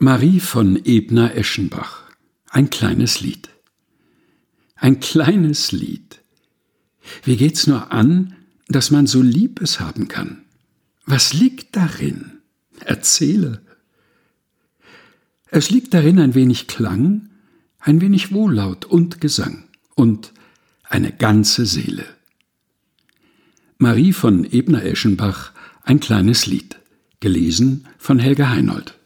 Marie von Ebner-Eschenbach Ein kleines Lied Ein kleines Lied Wie geht's nur an, dass man so Liebes haben kann? Was liegt darin? Erzähle. Es liegt darin ein wenig Klang, ein wenig Wohllaut und Gesang und eine ganze Seele. Marie von Ebner-Eschenbach Ein kleines Lied gelesen von Helga Heinold